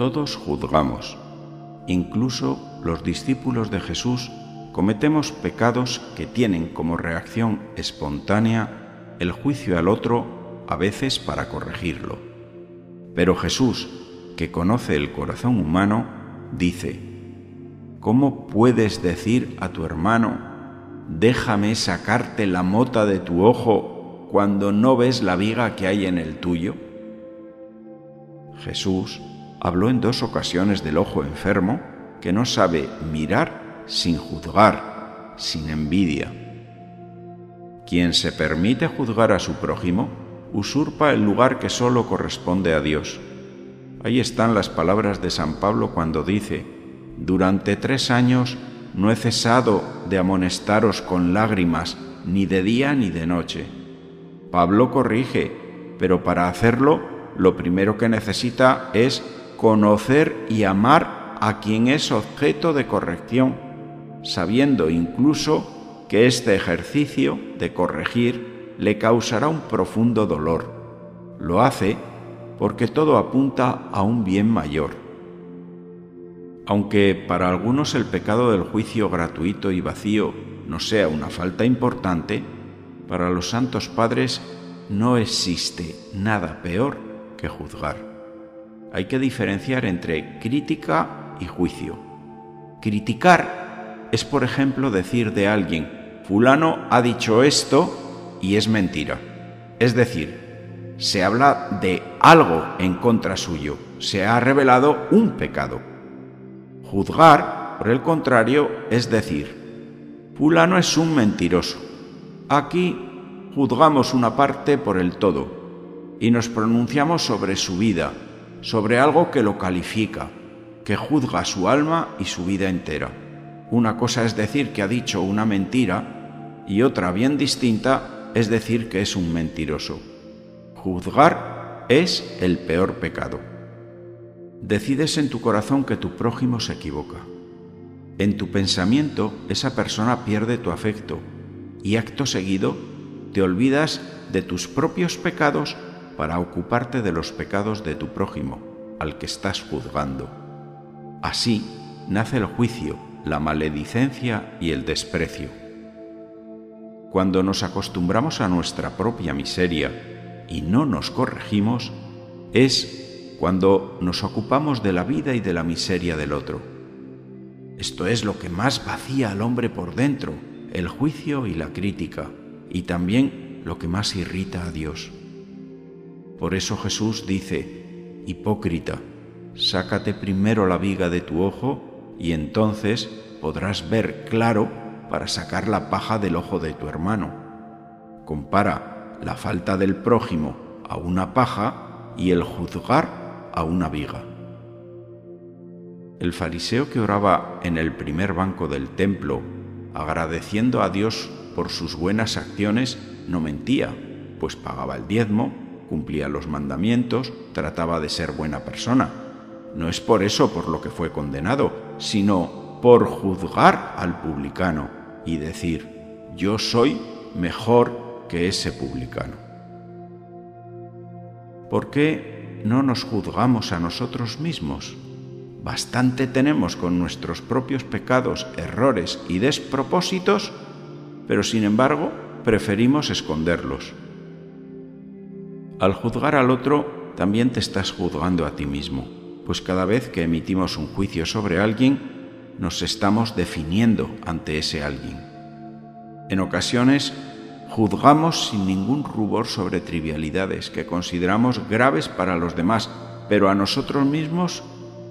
Todos juzgamos. Incluso los discípulos de Jesús cometemos pecados que tienen como reacción espontánea el juicio al otro, a veces para corregirlo. Pero Jesús, que conoce el corazón humano, dice, ¿Cómo puedes decir a tu hermano, déjame sacarte la mota de tu ojo cuando no ves la viga que hay en el tuyo? Jesús habló en dos ocasiones del ojo enfermo que no sabe mirar sin juzgar, sin envidia. Quien se permite juzgar a su prójimo usurpa el lugar que solo corresponde a Dios. Ahí están las palabras de San Pablo cuando dice, durante tres años no he cesado de amonestaros con lágrimas, ni de día ni de noche. Pablo corrige, pero para hacerlo lo primero que necesita es conocer y amar a quien es objeto de corrección, sabiendo incluso que este ejercicio de corregir le causará un profundo dolor. Lo hace porque todo apunta a un bien mayor. Aunque para algunos el pecado del juicio gratuito y vacío no sea una falta importante, para los santos padres no existe nada peor que juzgar. Hay que diferenciar entre crítica y juicio. Criticar es, por ejemplo, decir de alguien, fulano ha dicho esto y es mentira. Es decir, se habla de algo en contra suyo, se ha revelado un pecado. Juzgar, por el contrario, es decir, fulano es un mentiroso. Aquí juzgamos una parte por el todo y nos pronunciamos sobre su vida, sobre algo que lo califica, que juzga su alma y su vida entera. Una cosa es decir que ha dicho una mentira y otra bien distinta es decir que es un mentiroso. Juzgar es el peor pecado. Decides en tu corazón que tu prójimo se equivoca. En tu pensamiento esa persona pierde tu afecto y acto seguido te olvidas de tus propios pecados para ocuparte de los pecados de tu prójimo, al que estás juzgando. Así nace el juicio, la maledicencia y el desprecio. Cuando nos acostumbramos a nuestra propia miseria y no nos corregimos, es cuando nos ocupamos de la vida y de la miseria del otro. Esto es lo que más vacía al hombre por dentro, el juicio y la crítica, y también lo que más irrita a Dios. Por eso Jesús dice, Hipócrita, sácate primero la viga de tu ojo y entonces podrás ver claro para sacar la paja del ojo de tu hermano. Compara la falta del prójimo a una paja y el juzgar a una viga. El fariseo que oraba en el primer banco del templo, agradeciendo a Dios por sus buenas acciones, no mentía, pues pagaba el diezmo, cumplía los mandamientos, trataba de ser buena persona. No es por eso por lo que fue condenado, sino por juzgar al publicano y decir, yo soy mejor que ese publicano. ¿Por qué no nos juzgamos a nosotros mismos? Bastante tenemos con nuestros propios pecados, errores y despropósitos, pero sin embargo preferimos esconderlos. Al juzgar al otro, también te estás juzgando a ti mismo, pues cada vez que emitimos un juicio sobre alguien, nos estamos definiendo ante ese alguien. En ocasiones, juzgamos sin ningún rubor sobre trivialidades que consideramos graves para los demás, pero a nosotros mismos,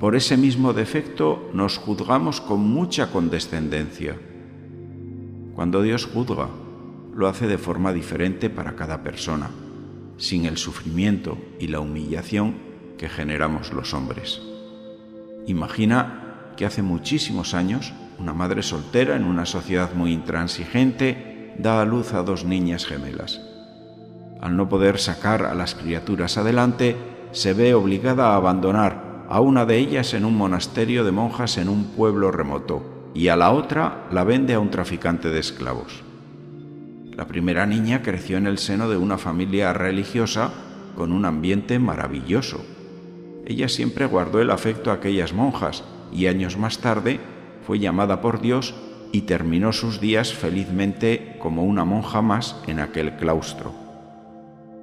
por ese mismo defecto, nos juzgamos con mucha condescendencia. Cuando Dios juzga, lo hace de forma diferente para cada persona sin el sufrimiento y la humillación que generamos los hombres. Imagina que hace muchísimos años una madre soltera en una sociedad muy intransigente da a luz a dos niñas gemelas. Al no poder sacar a las criaturas adelante, se ve obligada a abandonar a una de ellas en un monasterio de monjas en un pueblo remoto y a la otra la vende a un traficante de esclavos. La primera niña creció en el seno de una familia religiosa con un ambiente maravilloso. ella siempre guardó el afecto a aquellas monjas y años más tarde fue llamada por Dios y terminó sus días felizmente como una monja más en aquel claustro.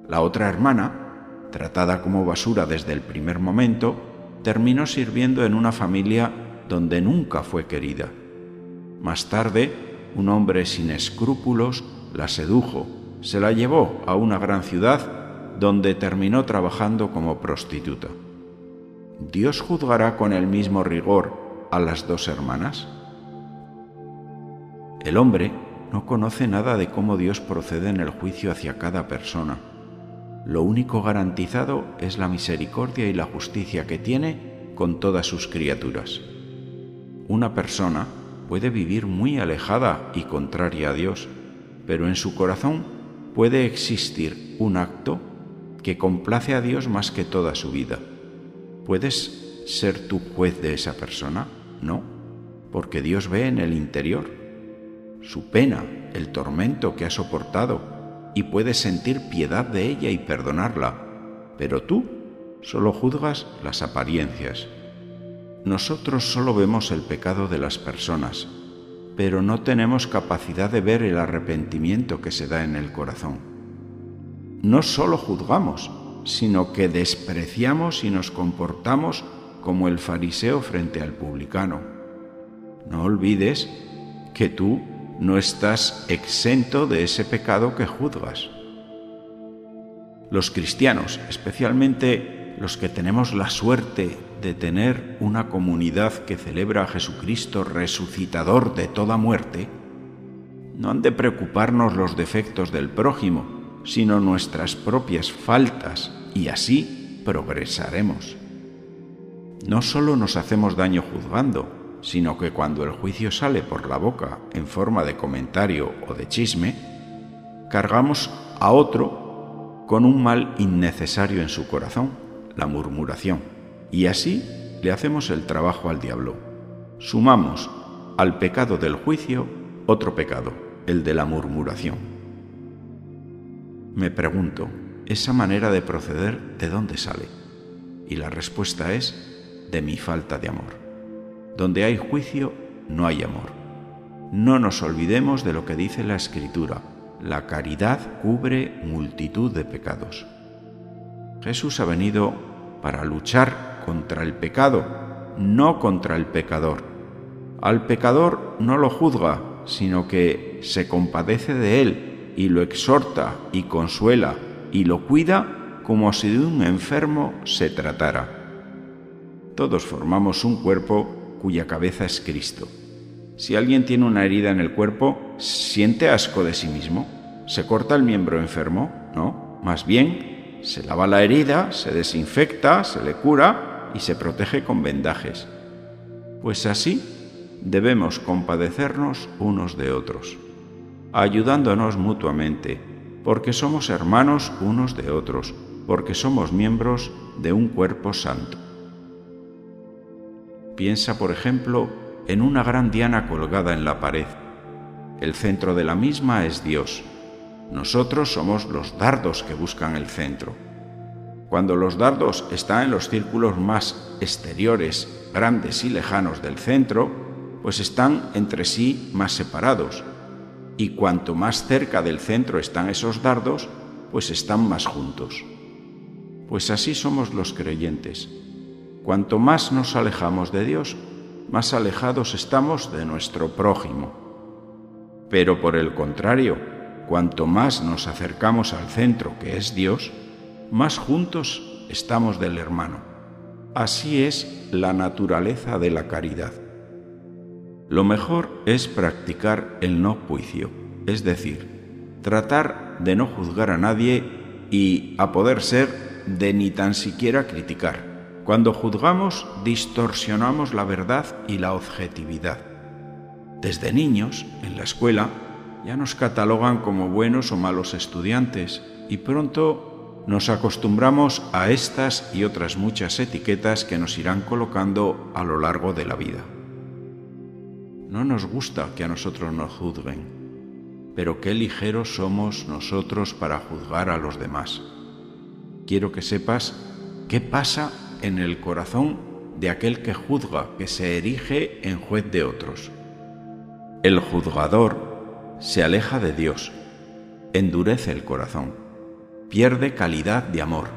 La otra hermana, tratada como basura desde el primer momento, terminó sirviendo en una familia donde nunca fue querida. Más tarde, un hombre sin escrúpulos la sedujo, se la llevó a una gran ciudad donde terminó trabajando como prostituta. ¿Dios juzgará con el mismo rigor a las dos hermanas? El hombre no conoce nada de cómo Dios procede en el juicio hacia cada persona. Lo único garantizado es la misericordia y la justicia que tiene con todas sus criaturas. Una persona puede vivir muy alejada y contraria a Dios, pero en su corazón puede existir un acto que complace a Dios más que toda su vida. ¿Puedes ser tú juez de esa persona? No, porque Dios ve en el interior su pena, el tormento que ha soportado, y puedes sentir piedad de ella y perdonarla, pero tú solo juzgas las apariencias. Nosotros solo vemos el pecado de las personas, pero no tenemos capacidad de ver el arrepentimiento que se da en el corazón. No solo juzgamos, sino que despreciamos y nos comportamos como el fariseo frente al publicano. No olvides que tú no estás exento de ese pecado que juzgas. Los cristianos, especialmente los que tenemos la suerte de tener una comunidad que celebra a Jesucristo resucitador de toda muerte, no han de preocuparnos los defectos del prójimo, sino nuestras propias faltas, y así progresaremos. No solo nos hacemos daño juzgando, sino que cuando el juicio sale por la boca en forma de comentario o de chisme, cargamos a otro con un mal innecesario en su corazón, la murmuración, y así le hacemos el trabajo al diablo. Sumamos al pecado del juicio otro pecado, el de la murmuración. Me pregunto, ¿esa manera de proceder de dónde sale? Y la respuesta es de mi falta de amor. Donde hay juicio, no hay amor. No nos olvidemos de lo que dice la Escritura. La caridad cubre multitud de pecados. Jesús ha venido para luchar contra el pecado, no contra el pecador. Al pecador no lo juzga, sino que se compadece de él y lo exhorta y consuela y lo cuida como si de un enfermo se tratara. Todos formamos un cuerpo cuya cabeza es Cristo. Si alguien tiene una herida en el cuerpo, ¿siente asco de sí mismo? ¿Se corta el miembro enfermo? No, más bien se lava la herida, se desinfecta, se le cura y se protege con vendajes. Pues así debemos compadecernos unos de otros, ayudándonos mutuamente, porque somos hermanos unos de otros, porque somos miembros de un cuerpo santo. Piensa, por ejemplo, en una gran diana colgada en la pared. El centro de la misma es Dios. Nosotros somos los dardos que buscan el centro. Cuando los dardos están en los círculos más exteriores, grandes y lejanos del centro, pues están entre sí más separados. Y cuanto más cerca del centro están esos dardos, pues están más juntos. Pues así somos los creyentes Cuanto más nos alejamos de Dios, más alejados estamos de nuestro prójimo. Pero por el contrario, cuanto más nos acercamos al centro que es Dios, más juntos estamos del hermano. Así es la naturaleza de la caridad. Lo mejor es practicar el no juicio, es decir, tratar de no juzgar a nadie y, a poder ser, de ni tan siquiera criticar cuando juzgamos, distorsionamos la verdad y la objetividad. Desde niños, en la escuela, ya nos catalogan como buenos o malos estudiantes y pronto nos acostumbramos a estas y otras muchas etiquetas que nos irán colocando a lo largo de la vida. No nos gusta que a nosotros nos juzguen, pero qué ligeros somos nosotros para juzgar a los demás. Quiero que sepas qué pasa en el corazón de aquel que juzga, que se erige en juez de otros. El juzgador se aleja de Dios, endurece el corazón, pierde calidad de amor,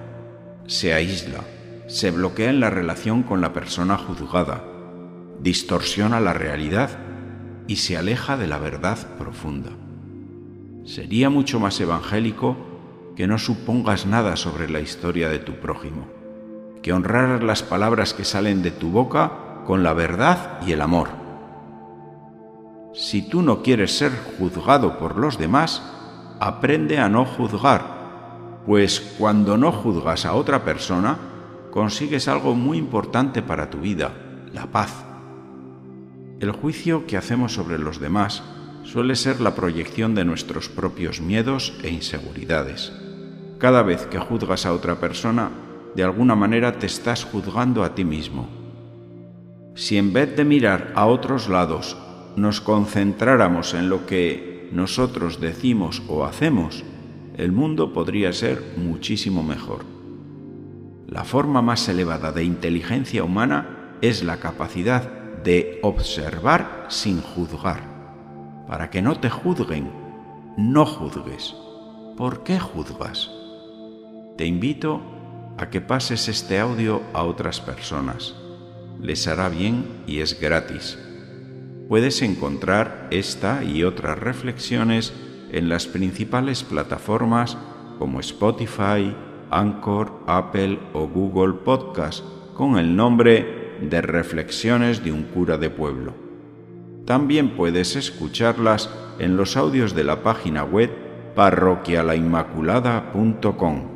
se aísla, se bloquea en la relación con la persona juzgada, distorsiona la realidad y se aleja de la verdad profunda. Sería mucho más evangélico que no supongas nada sobre la historia de tu prójimo, que honraras las palabras que salen de tu boca con la verdad y el amor. Si tú no quieres ser juzgado por los demás, aprende a no juzgar, pues cuando no juzgas a otra persona, consigues algo muy importante para tu vida, la paz. El juicio que hacemos sobre los demás suele ser la proyección de nuestros propios miedos e inseguridades. Cada vez que juzgas a otra persona, de alguna manera te estás juzgando a ti mismo. Si en vez de mirar a otros lados nos concentráramos en lo que nosotros decimos o hacemos, el mundo podría ser muchísimo mejor. La forma más elevada de inteligencia humana es la capacidad de observar sin juzgar. Para que no te juzguen, no juzgues. ¿Por qué juzgas? Te invito a que pases este audio a otras personas. Les hará bien y es gratis. Puedes encontrar esta y otras reflexiones en las principales plataformas como Spotify, Anchor, Apple o Google Podcast con el nombre de Reflexiones de un cura de pueblo. También puedes escucharlas en los audios de la página web parroquialainmaculada.com.